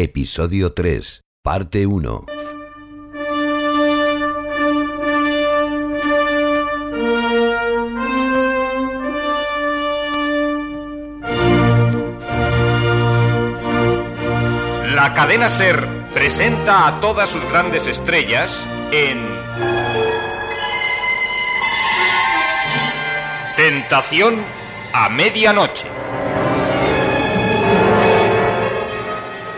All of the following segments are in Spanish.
Episodio 3, parte 1. La cadena Ser presenta a todas sus grandes estrellas en Tentación a medianoche.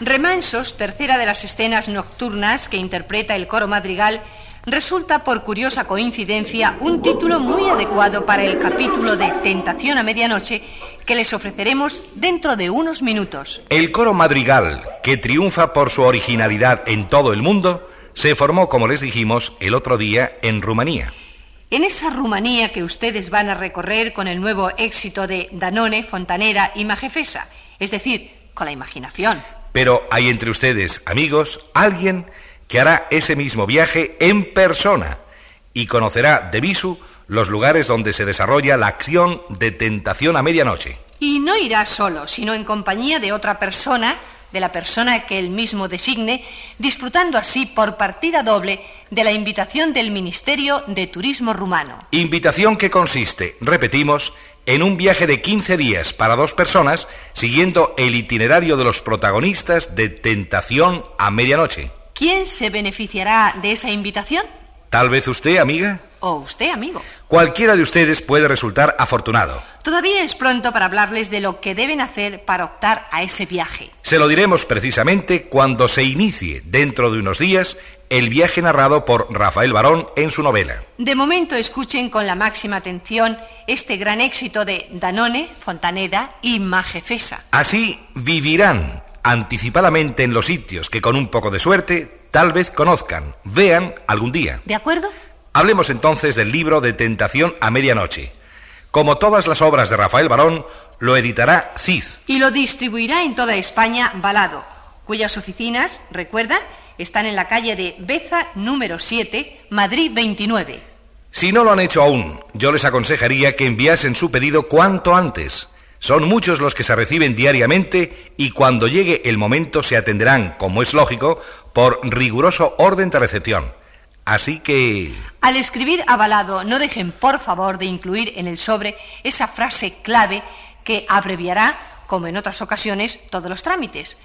Remansos, tercera de las escenas nocturnas que interpreta el coro madrigal, resulta por curiosa coincidencia un título muy adecuado para el capítulo de Tentación a Medianoche que les ofreceremos dentro de unos minutos. El coro madrigal, que triunfa por su originalidad en todo el mundo, se formó, como les dijimos, el otro día en Rumanía. En esa Rumanía que ustedes van a recorrer con el nuevo éxito de Danone, Fontanera y Majefesa, es decir, con la imaginación. Pero hay entre ustedes, amigos, alguien que hará ese mismo viaje en persona y conocerá de visu los lugares donde se desarrolla la acción de tentación a medianoche. Y no irá solo, sino en compañía de otra persona, de la persona que él mismo designe, disfrutando así por partida doble de la invitación del Ministerio de Turismo rumano. Invitación que consiste, repetimos, en un viaje de 15 días para dos personas, siguiendo el itinerario de los protagonistas de Tentación a Medianoche. ¿Quién se beneficiará de esa invitación? Tal vez usted, amiga. O usted, amigo. Cualquiera de ustedes puede resultar afortunado. Todavía es pronto para hablarles de lo que deben hacer para optar a ese viaje. Se lo diremos precisamente cuando se inicie, dentro de unos días, el viaje narrado por Rafael Barón en su novela. De momento escuchen con la máxima atención este gran éxito de Danone, Fontaneda y Majefesa. Así vivirán anticipadamente en los sitios que con un poco de suerte tal vez conozcan, vean algún día. ¿De acuerdo? Hablemos entonces del libro de Tentación a Medianoche. Como todas las obras de Rafael Barón, lo editará CID. Y lo distribuirá en toda España Balado, cuyas oficinas, recuerdan, están en la calle de Beza número 7, Madrid 29. Si no lo han hecho aún, yo les aconsejaría que enviasen su pedido cuanto antes. Son muchos los que se reciben diariamente y cuando llegue el momento se atenderán, como es lógico, por riguroso orden de recepción. Así que... Al escribir avalado, no dejen por favor de incluir en el sobre esa frase clave que abreviará, como en otras ocasiones, todos los trámites.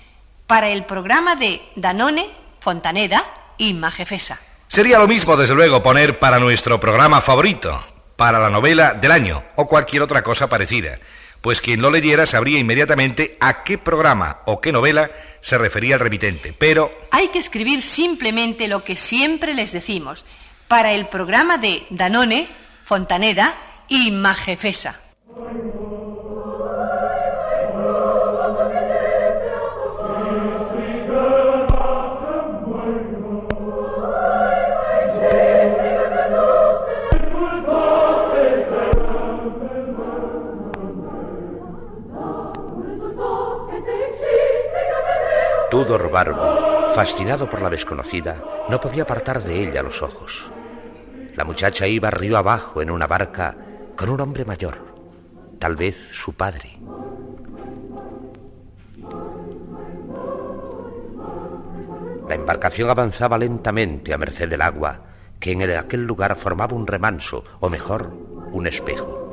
Para el programa de Danone, Fontaneda y Majefesa. Sería lo mismo, desde luego, poner para nuestro programa favorito, para la novela del año o cualquier otra cosa parecida, pues quien lo leyera sabría inmediatamente a qué programa o qué novela se refería el remitente. Pero Hay que escribir simplemente lo que siempre les decimos. Para el programa de Danone, Fontaneda y Majefesa. Tudor Barbo, fascinado por la desconocida, no podía apartar de ella los ojos. La muchacha iba río abajo en una barca con un hombre mayor, tal vez su padre. embarcación avanzaba lentamente a merced del agua, que en aquel lugar formaba un remanso, o mejor, un espejo.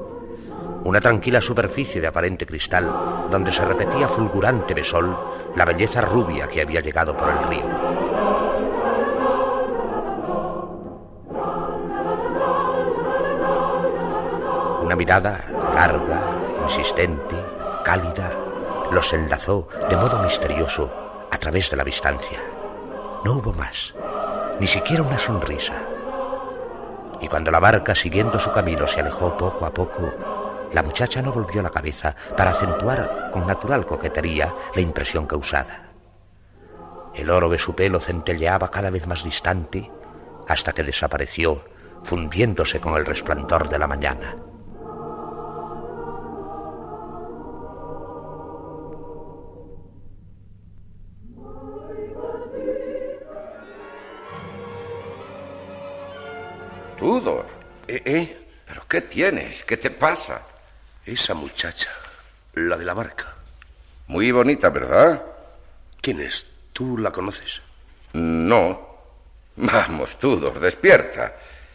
Una tranquila superficie de aparente cristal, donde se repetía fulgurante de sol la belleza rubia que había llegado por el río. Una mirada larga, insistente, cálida, los enlazó de modo misterioso a través de la distancia. No hubo más, ni siquiera una sonrisa. Y cuando la barca, siguiendo su camino, se alejó poco a poco, la muchacha no volvió la cabeza para acentuar con natural coquetería la impresión causada. El oro de su pelo centelleaba cada vez más distante hasta que desapareció, fundiéndose con el resplandor de la mañana. Tudor. ¿Eh? ¿Eh? ¿Pero qué tienes? ¿Qué te pasa? Esa muchacha, la de la barca. Muy bonita, ¿verdad? ¿Quién es? ¿Tú la conoces? No. Vamos, Tudor, despierta.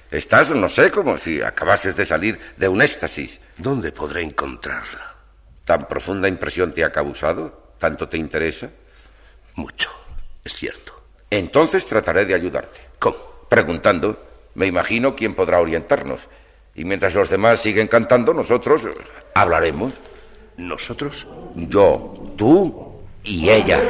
Estás, no sé, como si acabases de salir de un éxtasis. ¿Dónde podré encontrarla? ¿Tan profunda impresión te ha causado? ¿Tanto te interesa? Mucho, es cierto. Entonces trataré de ayudarte. ¿Cómo? Preguntando. Me imagino quién podrá orientarnos. Y mientras los demás siguen cantando, nosotros hablaremos. ¿Nosotros? Yo, tú y ella.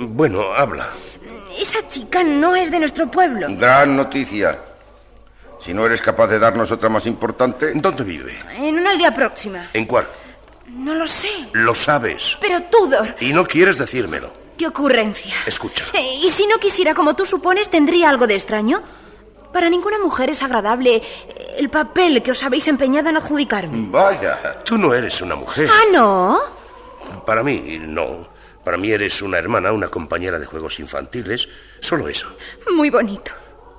Bueno, habla. Esa chica no es de nuestro pueblo. Gran noticia. Si no eres capaz de darnos otra más importante. ¿Dónde vive? En una aldea próxima. ¿En cuál? No lo sé. Lo sabes. Pero Tudor. Y no quieres decírmelo. ¿Qué ocurrencia? Escucha. Eh, ¿Y si no quisiera como tú supones, tendría algo de extraño? Para ninguna mujer es agradable eh, el papel que os habéis empeñado en adjudicarme. Vaya. Tú no eres una mujer. Ah, ¿no? Para mí, no. Para mí eres una hermana, una compañera de juegos infantiles. Solo eso. Muy bonito.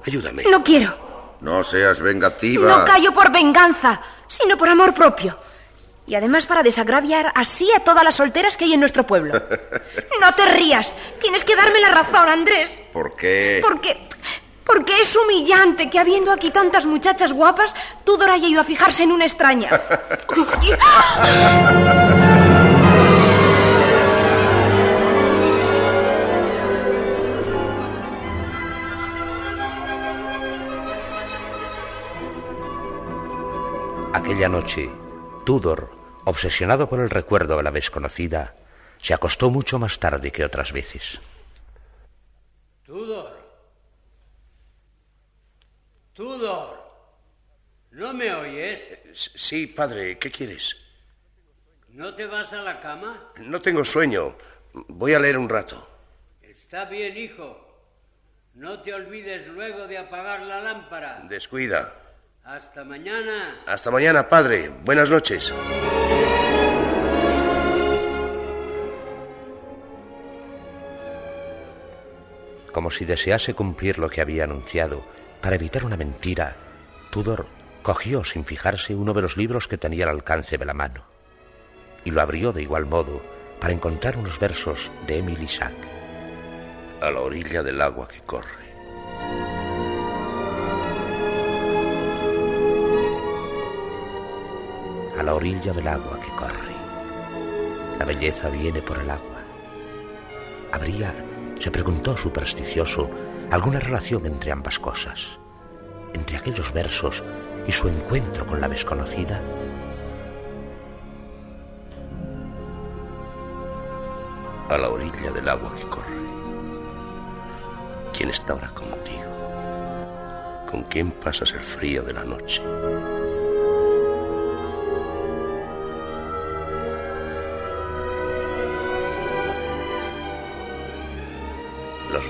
Ayúdame. No quiero. No seas vengativa. No callo por venganza, sino por amor propio. Y además para desagraviar así a todas las solteras que hay en nuestro pueblo. No te rías. Tienes que darme la razón, Andrés. ¿Por qué? Porque... Porque es humillante que habiendo aquí tantas muchachas guapas, Tudor haya ido a fijarse en una extraña. Aquella noche, Tudor, obsesionado por el recuerdo de la desconocida, se acostó mucho más tarde que otras veces. Tudor. Tudor. ¿No me oyes? Sí, padre, ¿qué quieres? ¿No te vas a la cama? No tengo sueño. Voy a leer un rato. Está bien, hijo. No te olvides luego de apagar la lámpara. Descuida. Hasta mañana. Hasta mañana, padre. Buenas noches. Como si desease cumplir lo que había anunciado, para evitar una mentira, Tudor cogió sin fijarse uno de los libros que tenía al alcance de la mano y lo abrió de igual modo para encontrar unos versos de Emily Sack. A la orilla del agua que corre. A la orilla del agua que corre. La belleza viene por el agua. ¿Habría, se preguntó supersticioso, alguna relación entre ambas cosas? ¿Entre aquellos versos y su encuentro con la desconocida? A la orilla del agua que corre. ¿Quién está ahora contigo? ¿Con quién pasas el frío de la noche?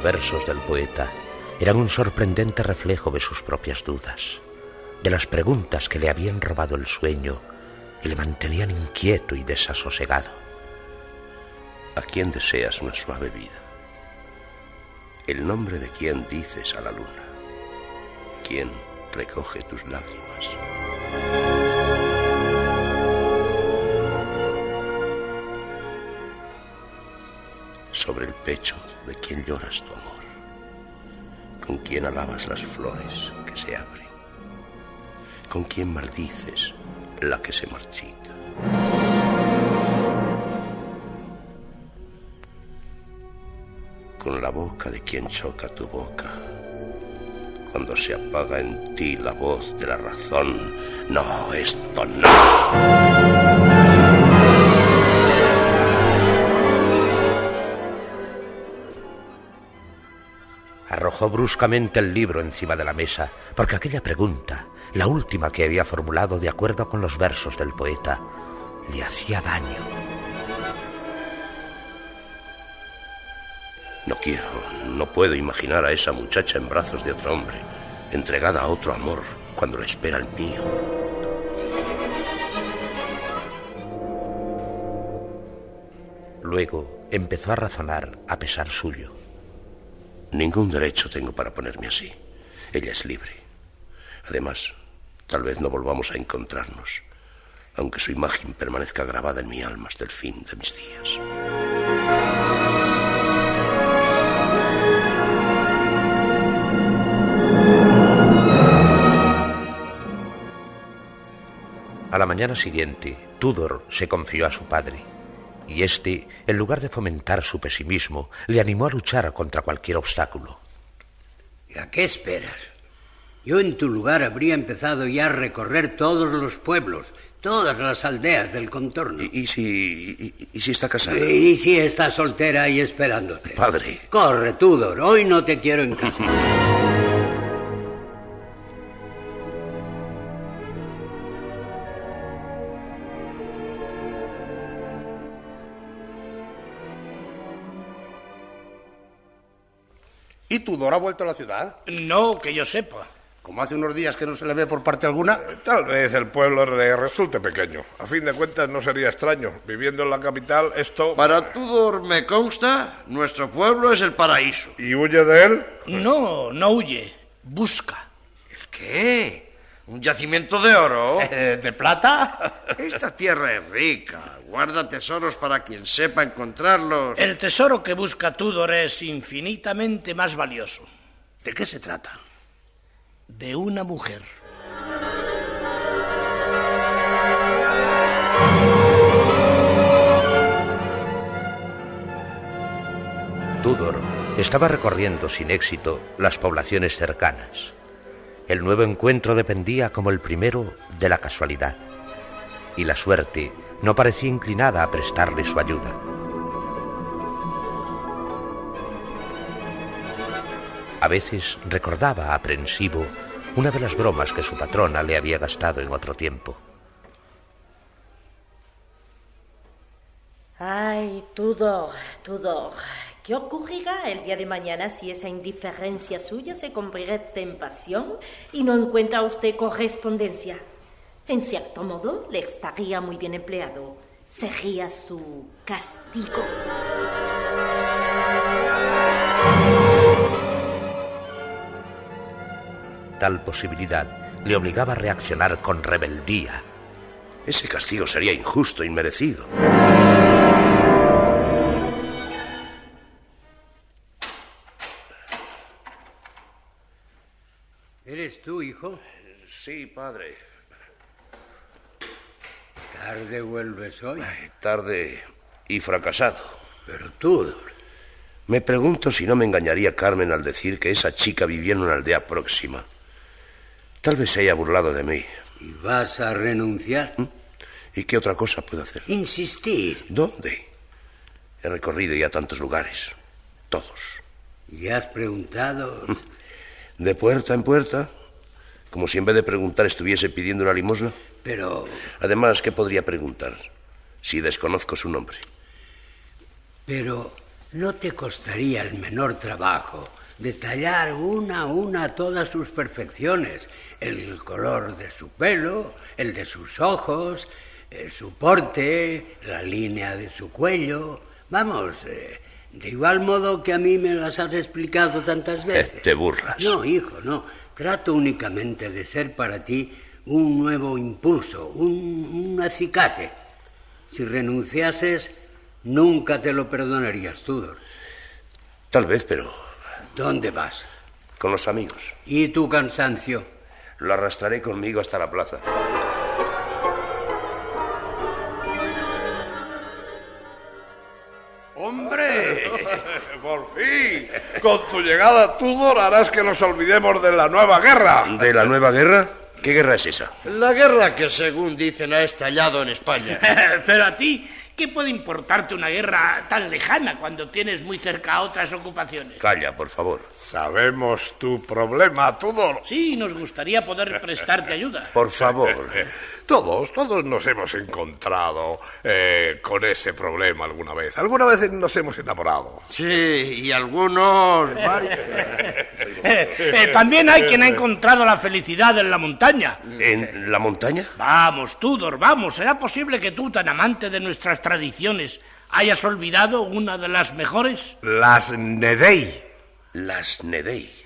Versos del poeta eran un sorprendente reflejo de sus propias dudas, de las preguntas que le habían robado el sueño y le mantenían inquieto y desasosegado. ¿A quién deseas una suave vida? ¿El nombre de quién dices a la luna? quien recoge tus lágrimas. Sobre el pecho de quien lloras tu amor, con quien alabas las flores que se abren, con quien maldices la que se marchita. Con la boca de quien choca tu boca, cuando se apaga en ti la voz de la razón. No, esto no. Arrojó bruscamente el libro encima de la mesa, porque aquella pregunta, la última que había formulado de acuerdo con los versos del poeta, le hacía daño. No quiero, no puedo imaginar a esa muchacha en brazos de otro hombre, entregada a otro amor cuando la espera el mío. Luego empezó a razonar a pesar suyo. Ningún derecho tengo para ponerme así. Ella es libre. Además, tal vez no volvamos a encontrarnos, aunque su imagen permanezca grabada en mi alma hasta el fin de mis días. A la mañana siguiente, Tudor se confió a su padre, y éste, en lugar de fomentar su pesimismo, le animó a luchar contra cualquier obstáculo. ¿Y a qué esperas? Yo en tu lugar habría empezado ya a recorrer todos los pueblos, todas las aldeas del contorno. ¿Y, si, y, y si está casada? Y si está soltera y esperándote. Padre. Corre, Tudor, hoy no te quiero en casa. ¿Y Tudor ha vuelto a la ciudad? No, que yo sepa. Como hace unos días que no se le ve por parte alguna. Tal vez el pueblo le resulte pequeño. A fin de cuentas no sería extraño. Viviendo en la capital, esto... Para Tudor me consta, nuestro pueblo es el paraíso. ¿Y huye de él? No, no huye. Busca. ¿El qué? ¿Un yacimiento de oro? ¿De plata? Esta tierra es rica. Guarda tesoros para quien sepa encontrarlos. El tesoro que busca Tudor es infinitamente más valioso. ¿De qué se trata? De una mujer. Tudor estaba recorriendo sin éxito las poblaciones cercanas. El nuevo encuentro dependía como el primero de la casualidad, y la suerte no parecía inclinada a prestarle su ayuda. A veces recordaba aprensivo una de las bromas que su patrona le había gastado en otro tiempo. Ay, Tudor, Tudor, ¿qué ocurrirá el día de mañana si esa indiferencia suya se convierte en pasión y no encuentra usted correspondencia? En cierto modo, le estaría muy bien empleado. Sería su castigo. Tal posibilidad le obligaba a reaccionar con rebeldía. Ese castigo sería injusto, inmerecido. Hijo? Sí, padre. Tarde vuelves hoy. Tarde y fracasado. Pero tú, Me pregunto si no me engañaría Carmen al decir que esa chica vivía en una aldea próxima. Tal vez se haya burlado de mí. ¿Y vas a renunciar? ¿Mm? ¿Y qué otra cosa puedo hacer? Insistir. ¿Dónde? He recorrido ya tantos lugares. Todos. ¿Y has preguntado? De puerta en puerta. Como si en vez de preguntar estuviese pidiendo una limosna. Pero... Además, ¿qué podría preguntar si desconozco su nombre? Pero no te costaría el menor trabajo detallar una a una todas sus perfecciones, el color de su pelo, el de sus ojos, eh, su porte, la línea de su cuello. Vamos, eh, de igual modo que a mí me las has explicado tantas veces. te burlas. No, hijo, no. Trato únicamente de ser para ti un nuevo impulso, un, un acicate. Si renunciases, nunca te lo perdonarías, Tudor. Tal vez, pero ¿Dónde vas? con los amigos. ¿Y tu cansancio? Lo arrastraré conmigo hasta la plaza. Por fin. Con tu llegada, Tudor, harás que nos olvidemos de la nueva guerra. ¿De la nueva guerra? ¿Qué guerra es esa? La guerra que, según dicen, ha estallado en España. Pero a ti, ¿qué puede importarte una guerra tan lejana cuando tienes muy cerca otras ocupaciones? Calla, por favor. Sabemos tu problema, Tudor. Sí, nos gustaría poder prestarte ayuda. Por favor. Todos, todos nos hemos encontrado eh, con ese problema alguna vez. Alguna vez nos hemos enamorado. Sí, y algunos... Eh, eh, también hay quien ha encontrado la felicidad en la montaña. ¿En la montaña? Vamos, Tudor, vamos. ¿Será posible que tú, tan amante de nuestras tradiciones, hayas olvidado una de las mejores? Las Nedei. Las Nedei.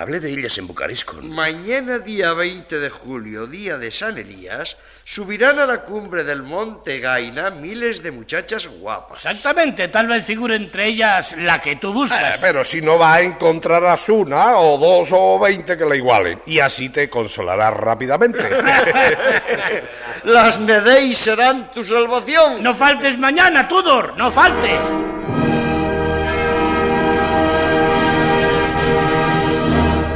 Hablé de ellas en Bucarest con... Mañana, día 20 de julio, día de San Elías, subirán a la cumbre del monte Gaina miles de muchachas guapas. Exactamente, tal vez figure entre ellas la que tú buscas. Eh, pero si no va, encontrarás una o dos o veinte que la igualen. Y así te consolarás rápidamente. Las Nedei serán tu salvación. No faltes mañana, Tudor, no faltes.